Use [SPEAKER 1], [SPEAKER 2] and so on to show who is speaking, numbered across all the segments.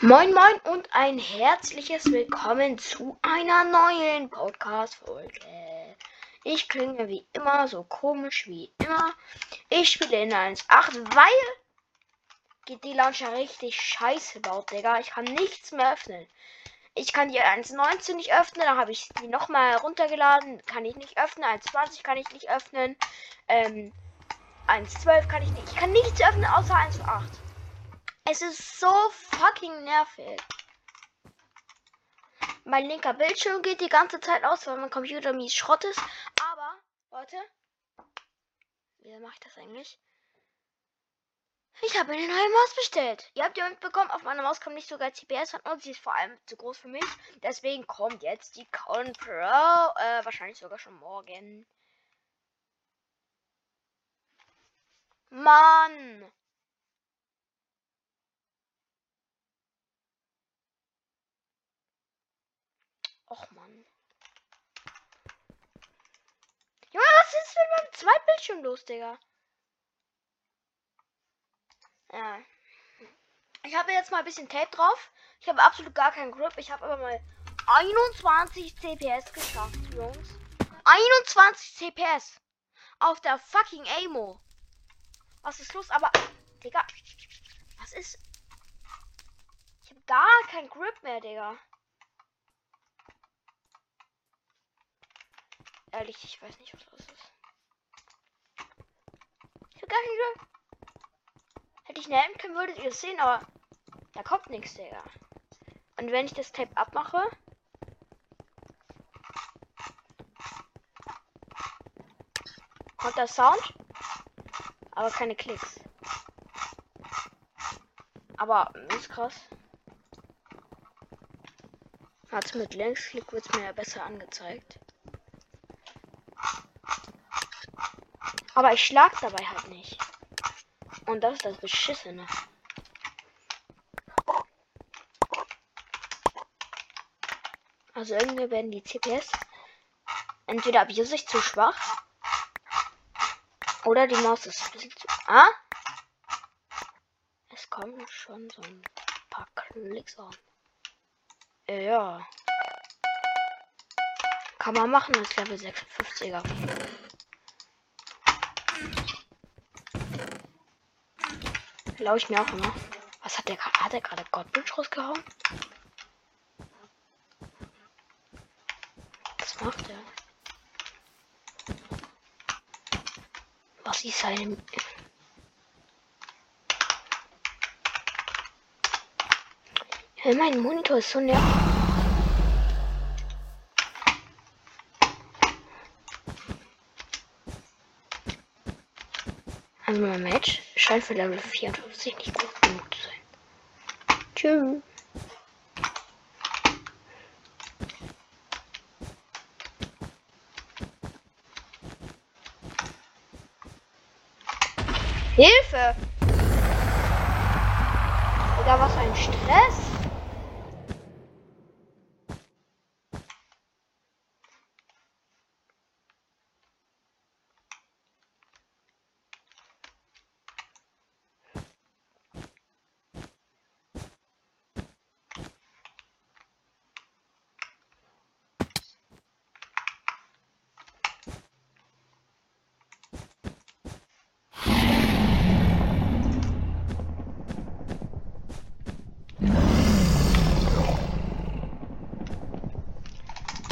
[SPEAKER 1] Moin Moin und ein herzliches Willkommen zu einer neuen Podcast-Folge. Ich klinge wie immer so komisch wie immer. Ich spiele in 1.8, weil geht die Launcher richtig scheiße baut, Digga. Ich kann nichts mehr öffnen. Ich kann die 1.19 nicht öffnen, dann habe ich die nochmal runtergeladen. Kann ich nicht öffnen. 1.20 kann ich nicht öffnen. Ähm, 1.12 kann ich nicht. Ich kann nichts öffnen außer 1.8. Es ist so fucking nervig. Mein linker Bildschirm geht die ganze Zeit aus, weil mein Computer mies Schrott ist. Aber, Leute, wie mache ich das eigentlich? Ich habe eine neue Maus bestellt. Ihr habt ja mitbekommen, auf meiner Maus kommt nicht sogar CPS und sie ist vor allem zu groß für mich. Deswegen kommt jetzt die Con Pro. Äh, wahrscheinlich sogar schon morgen. Mann! Och Mann. Junge, was ist mit meinem Zweitbildschirm los, Digga? Ja. Ich habe jetzt mal ein bisschen Tape drauf. Ich habe absolut gar keinen Grip. Ich habe aber mal 21 CPS geschafft, Jungs. 21 CPS. Auf der fucking Amo. Was ist los? Aber, Digga. Was ist... Ich habe gar keinen Grip mehr, Digga. Ehrlich, ich weiß nicht, was das ist. Ich hab gar nicht Hätte ich eine können, würdet ihr es sehen, aber da kommt nichts, Digga. Und wenn ich das Tape abmache. Kommt der Sound. Aber keine Klicks. Aber ist krass. Hat mit Linksklick wird mir ja besser angezeigt. Aber ich schlag dabei halt nicht. Und das ist das Beschissene. Also irgendwie werden die CPS entweder abuse ich zu schwach oder die Maus ist ein bisschen zu. Ah? Es kommen schon so ein paar Klicks an. Ja. Kann man machen als Level 56er. Glaube ich mir auch immer. Was hat der gerade? Hat er gerade Godbridge rausgehauen? Was macht er? Was ist sein. Ja, mein Monitor ist so nervig. Mein Match scheint für Level 54 nicht gut genug zu sein. Tschüss. Hilfe! Oder was ein Stress?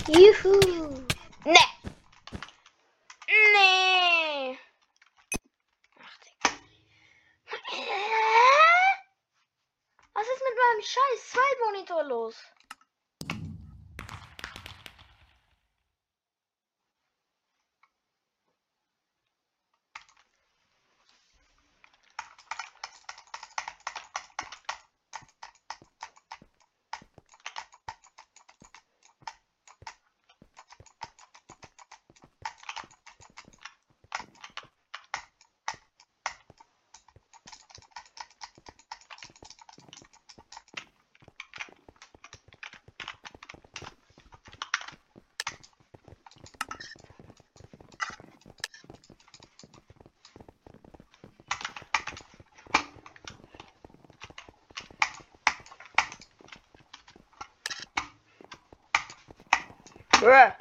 [SPEAKER 1] Juhu. Ne. Bruh.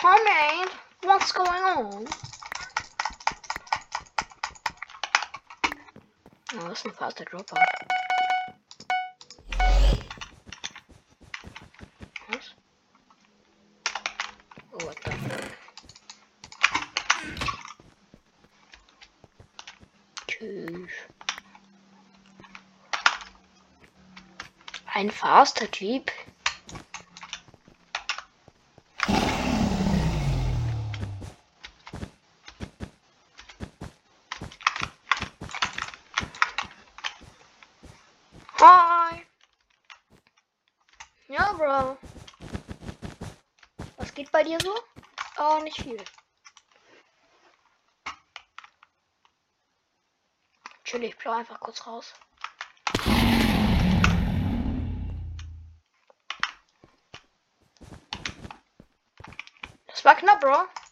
[SPEAKER 1] Homemade, what's going on? Oh, das ist ein faster Dropper. Was? Oh, what the fuck? Tschüss. Ein faster Jeep. Hi. Ja, Bro. Was geht bei dir so? Oh, nicht viel. Chill, ich blau einfach kurz raus. Das war knapp, Bro.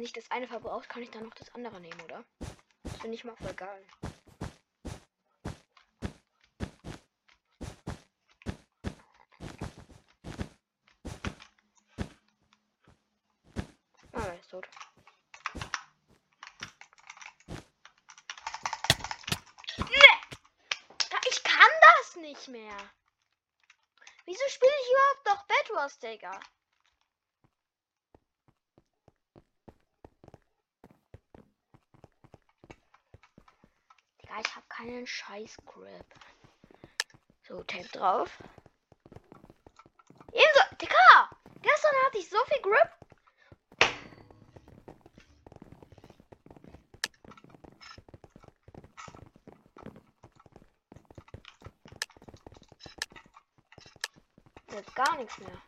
[SPEAKER 1] Wenn sich das eine verbraucht, kann ich dann noch das andere nehmen, oder? Das finde ich mal voll geil. Ah, er ist tot. Da- Ich kann das nicht mehr. Wieso spiele ich überhaupt noch Bed Wars, Digga? Keinen scheiß Grip. So, Tape drauf. Ebenso, Digga! Gestern hatte ich so viel Grip. Gar nichts mehr.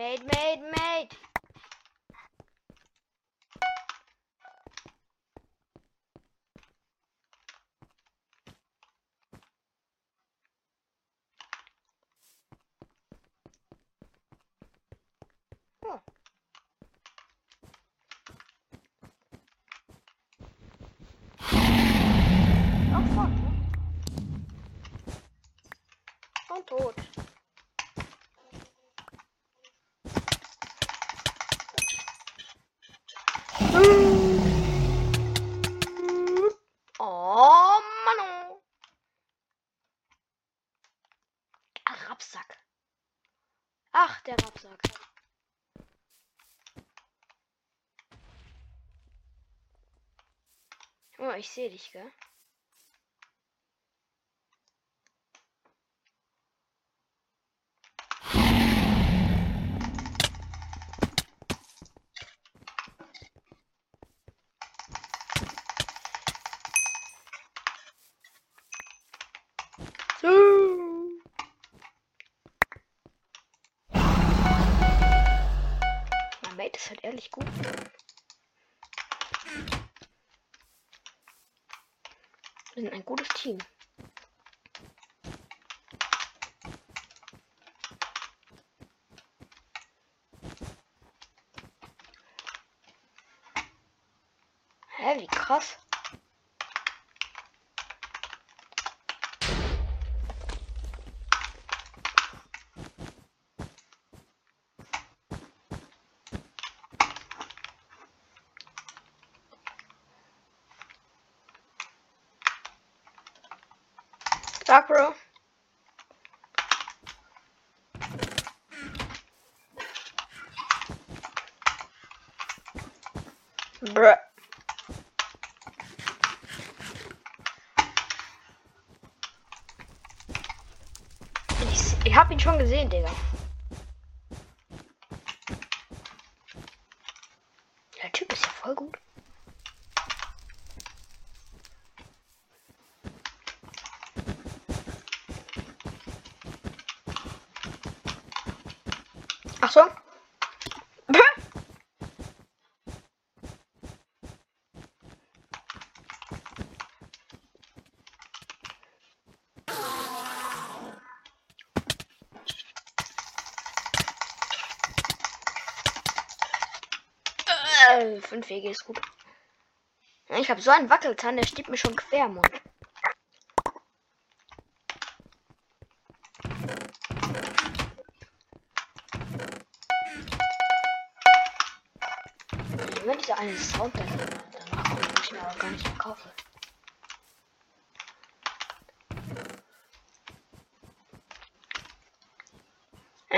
[SPEAKER 1] Mate, mate, mate, mate, mate. Oh. Oh fuck. Und tot. Oh, Mano. Ach, Rapsack. Ach, der Rapsack. Oh, ich sehe dich, gell? Ein gutes Team. Hä, wie krass. Sag, Bro. Bruh. Ich, ich hab ihn schon gesehen, Digga. Der Typ ist ja voll gut. Achtung. Fünf Wege ist gut. Ich habe so einen Wackelzahn, der steht mir schon quer im Mund. Immer dieser eine Sound, der danach den ich mir aber gar nicht mehr.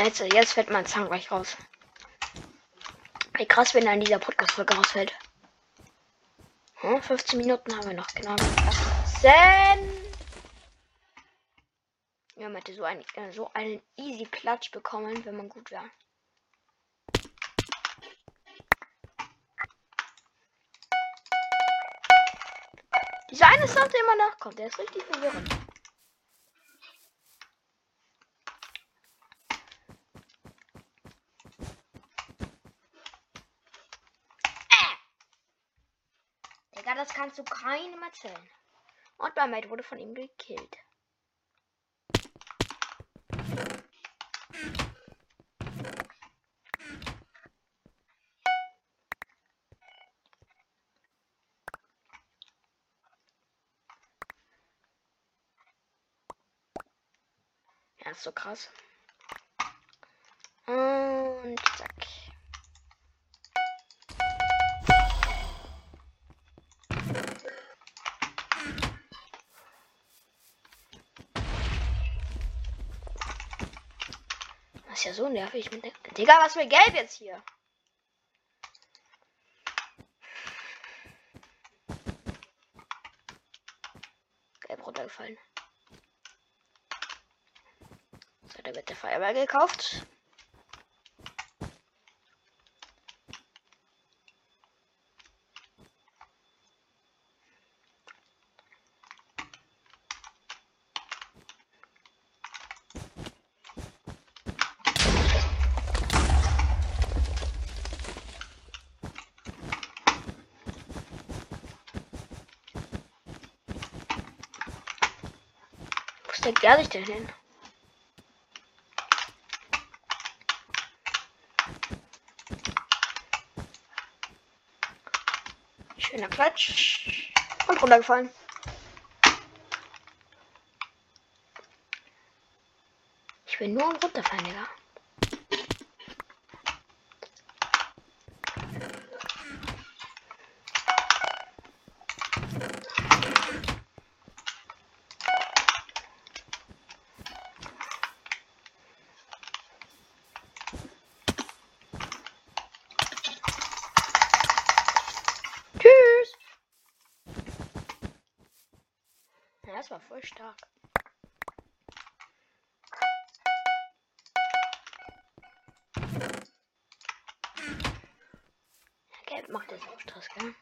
[SPEAKER 1] Jetzt, jetzt fällt mein Zahn gleich raus. Wie krass, wenn in dieser Podcast-Folge rausfällt. Hm, 15 Minuten haben wir noch, genau. 10. Ja, man hätte so, ein, äh, so einen easy Klatsch bekommen, wenn man gut wäre. Dieser eine Sound, der immer nachkommt, der ist richtig verwirrend. Kannst du keinem erzählen. Und Barmaid wurde von ihm gekillt. Ja, ist so krass. Und ist ja so nervig mit der. Digga, was für gelb jetzt hier? Gelb runtergefallen. So, da wird der Feuerball gekauft. Steckt der sich denn hin? Schöner Klatsch. Und runtergefallen. Ich bin nur runterfallen, Digga. Wer macht jetzt auch Stress, gell?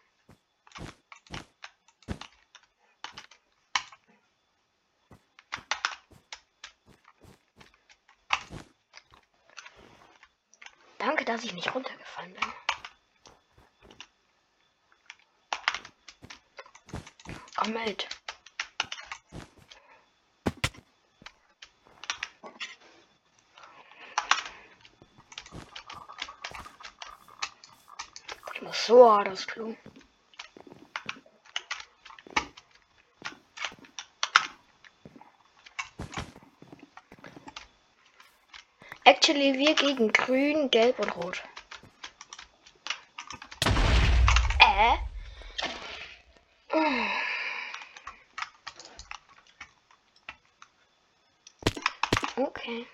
[SPEAKER 1] Danke, dass ich nicht runtergefallen bin. Komm mit. So hart das Klo. Actually, wir gegen Grün, Gelb und Rot. Äh? Okay.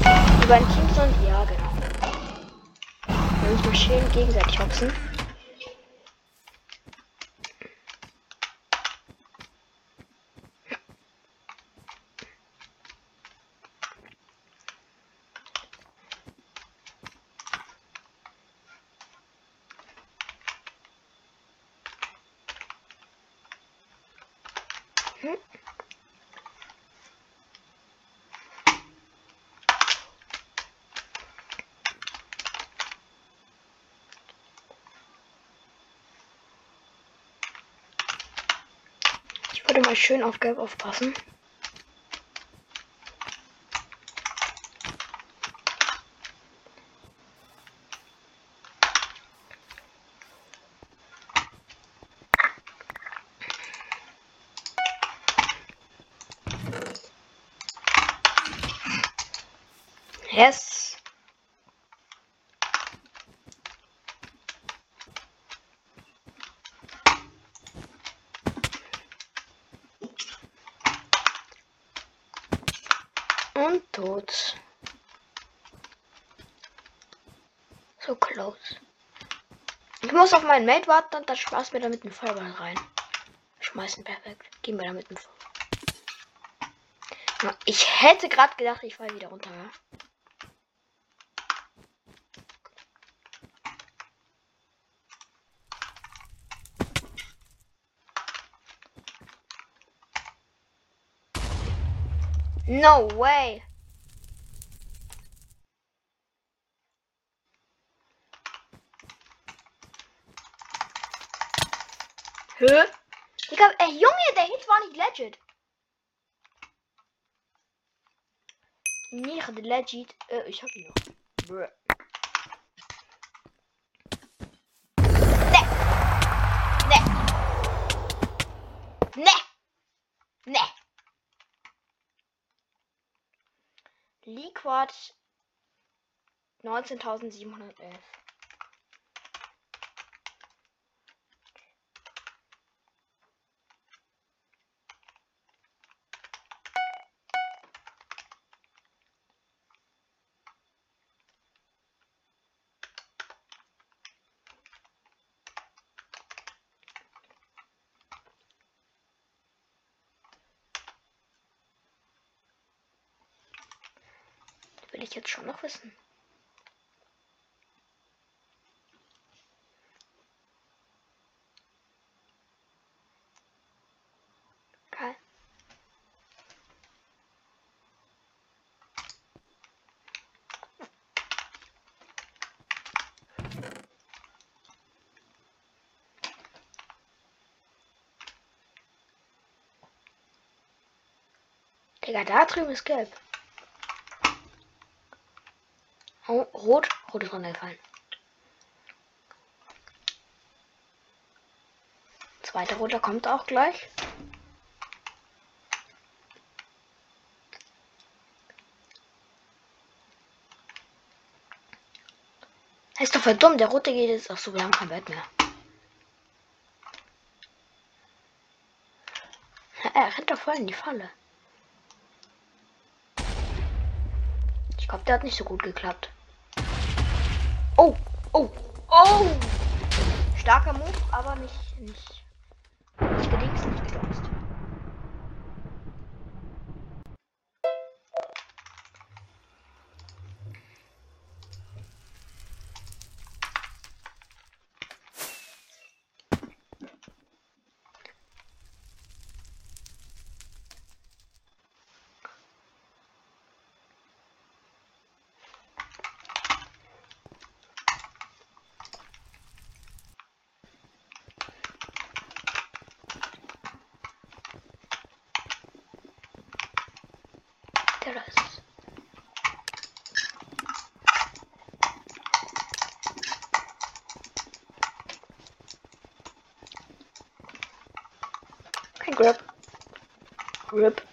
[SPEAKER 1] Die beiden Teams sind, ja, genau. Wir müssen schön gegenseitig hopsen. Schön auf Gelb aufpassen. Yes. Und tot. So close. Ich muss auf meinen Mate warten und dann spaß mir damit einen Feuerball rein. Schmeißen, perfekt. Gehen wir damit einen Feuerball. Ich hätte gerade gedacht, ich falle wieder runter. Ja? No way. Hä? Digga, ey Junge, der Hit war nicht legit. Nicht legit. Äh, ich hab ihn noch. Bruh. Ne. Ne. Ne. Ne. Liquid 19.711. Will Geil. Digga, da drüben ist gelb. Oh, rot. Rot ist runtergefallen. Zweiter roter kommt auch gleich. ist doch verdammt, der rote geht jetzt. Ach so, wir haben kein Bett mehr. Er rennt doch voll in die Falle. Ich glaube, der hat nicht so gut geklappt. Oh, oh! Starker Move, aber nicht, nicht, nicht gedingst. Kein Grip.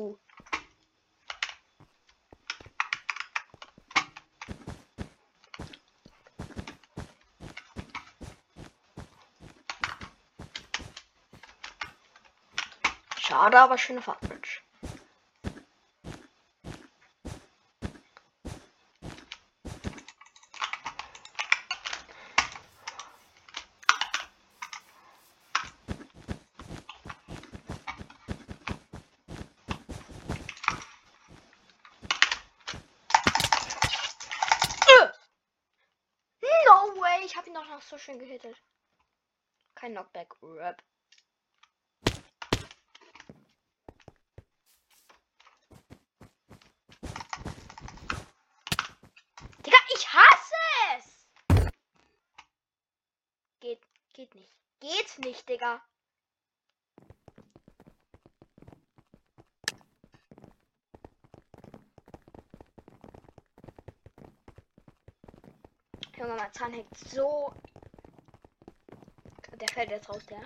[SPEAKER 1] Huhuhu. Schade, aber schöne Fahrt way, ich habe ihn doch noch so schön gehittet. Kein Knockback. Rap. Digga, ich hasse es! Geht, geht nicht. Geht nicht, Digga. Junge, mein Zahn hängt so. Der fällt jetzt raus, der.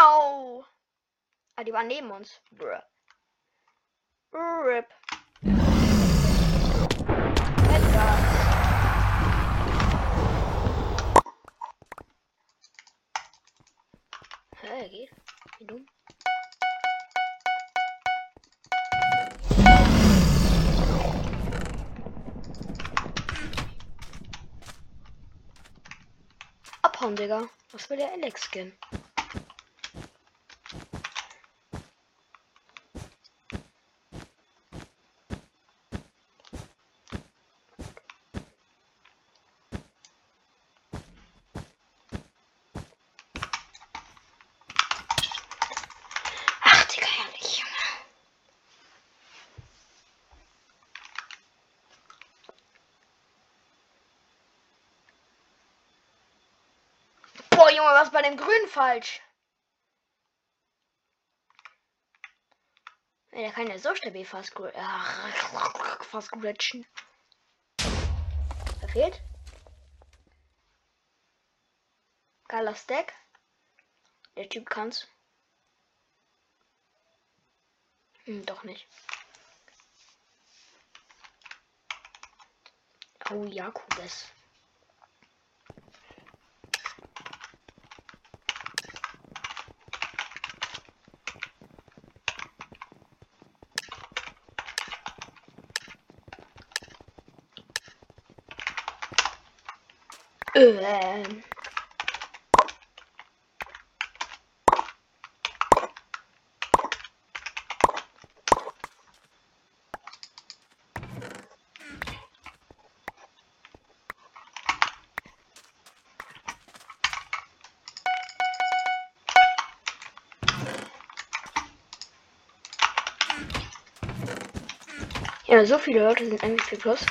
[SPEAKER 1] No! Ah, die waren neben uns. Bruh. Rip. Hä, geht? Wie dumm. Abhauen, Digga. Was will der Alex-Skin? Ach, Digga, herrlich, Junge. Boah, Junge, was bei dem Grün falsch? Ey, der kann ja so stabil fast, gr- ach, fast glitschen. Verfehlt. Geiler Stack. Der Typ kann's. Hm, doch nicht. Oh, Jakobes. Ähm. Ja, so viele Leute sind MVP Plus.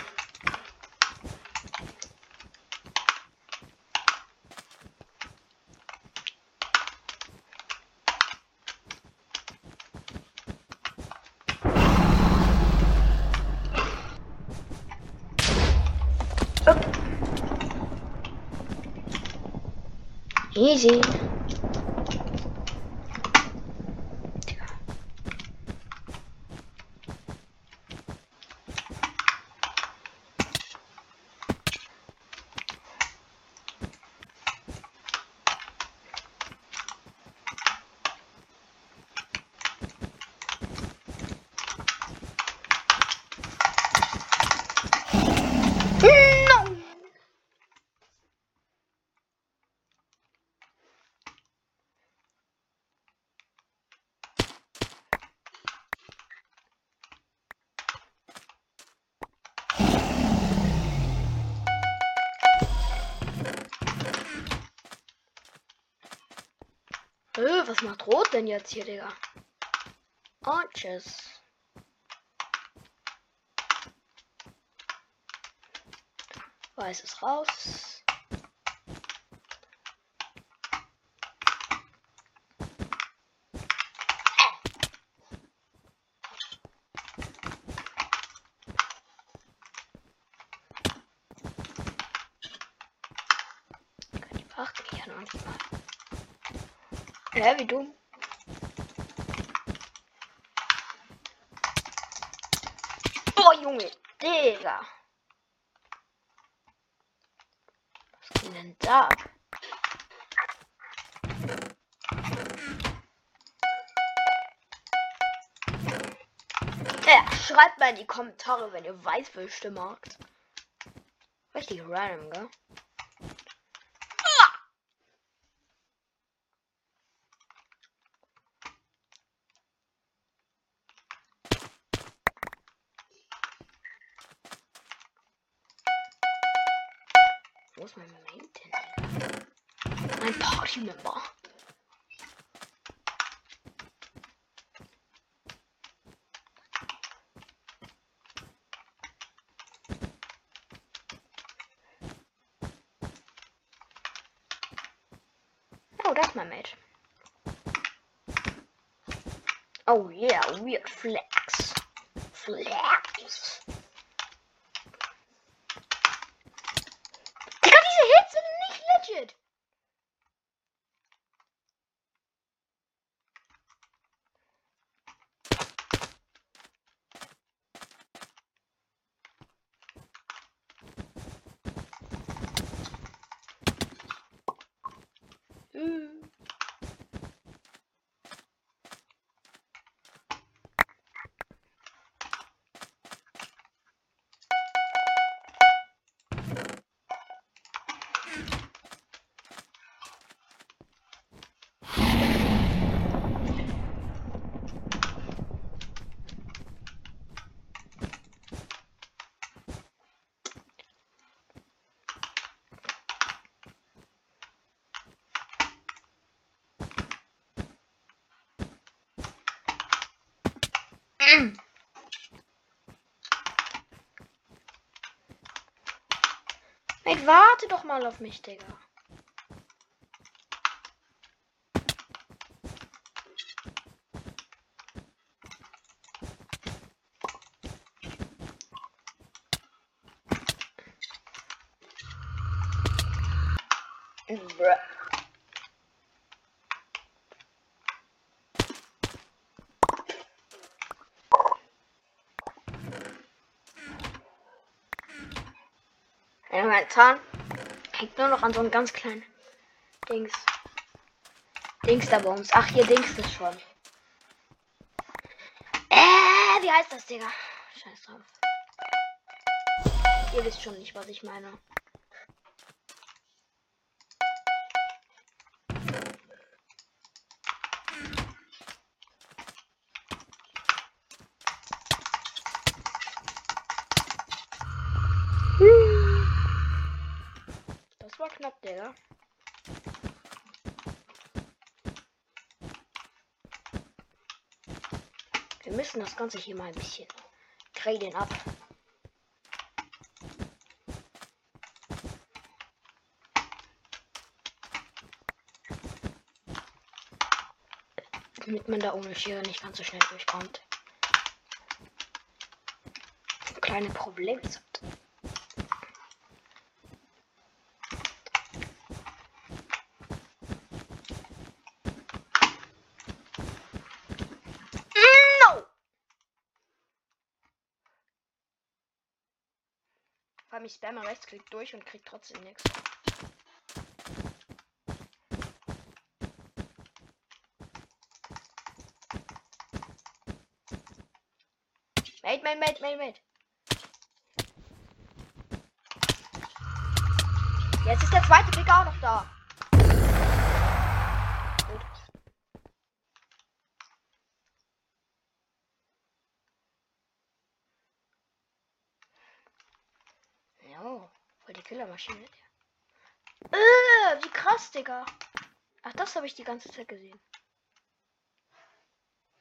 [SPEAKER 1] Easy. Was macht Rot denn jetzt hier, Digga? Oh, tschüss. Weiß ist raus. Die brachte mich ja noch nicht mal. Hä, wie dumm. Oh, Junge, Digga. Was ging denn da? Ja, schreibt mal in die Kommentare, wenn ihr Weißwürste magt. Richtig random, gell? Mein Party-Member. Oh, das ist mein Mate. Oh yeah, weird flex. Flex. Digga, diese Hits sind nicht legit. Mm. Mate, warte doch mal auf mich, Digga. Bruh. Ja, mein Zahn hängt nur noch an so einem ganz kleinen Dings. Dings da bei uns. Ach, hier Dings ist schon. Äh, wie heißt das, Digga? Scheiß drauf. Ihr wisst schon nicht, was ich meine. Knapp, Digga. Wir müssen das Ganze hier mal ein bisschen graden ab. Damit man da ohne Schere nicht ganz so schnell durchkommt. Kleine Probleme hat. Komm, ich spamme Rechtsklick durch und krieg trotzdem nichts. Mate, mate, mate, mate, mate. Jetzt ist der zweite Pick auch noch da. Gut. Ja, Killermaschine. Äh, wie krass, Digga. Ach, das habe ich die ganze Zeit gesehen.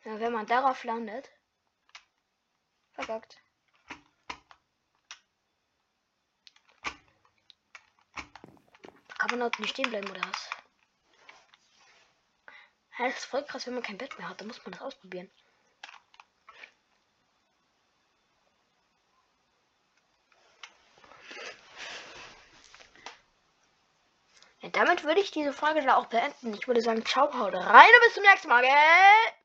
[SPEAKER 1] Ja, wenn man darauf landet. Vergackt. Kann man dort nicht stehen bleiben oder was? Ja, das ist voll krass, wenn man kein Bett mehr hat. Da muss man das ausprobieren. Damit würde ich diese Folge dann auch beenden. Ich würde sagen, ciao, haut rein und bis zum nächsten Mal, gell?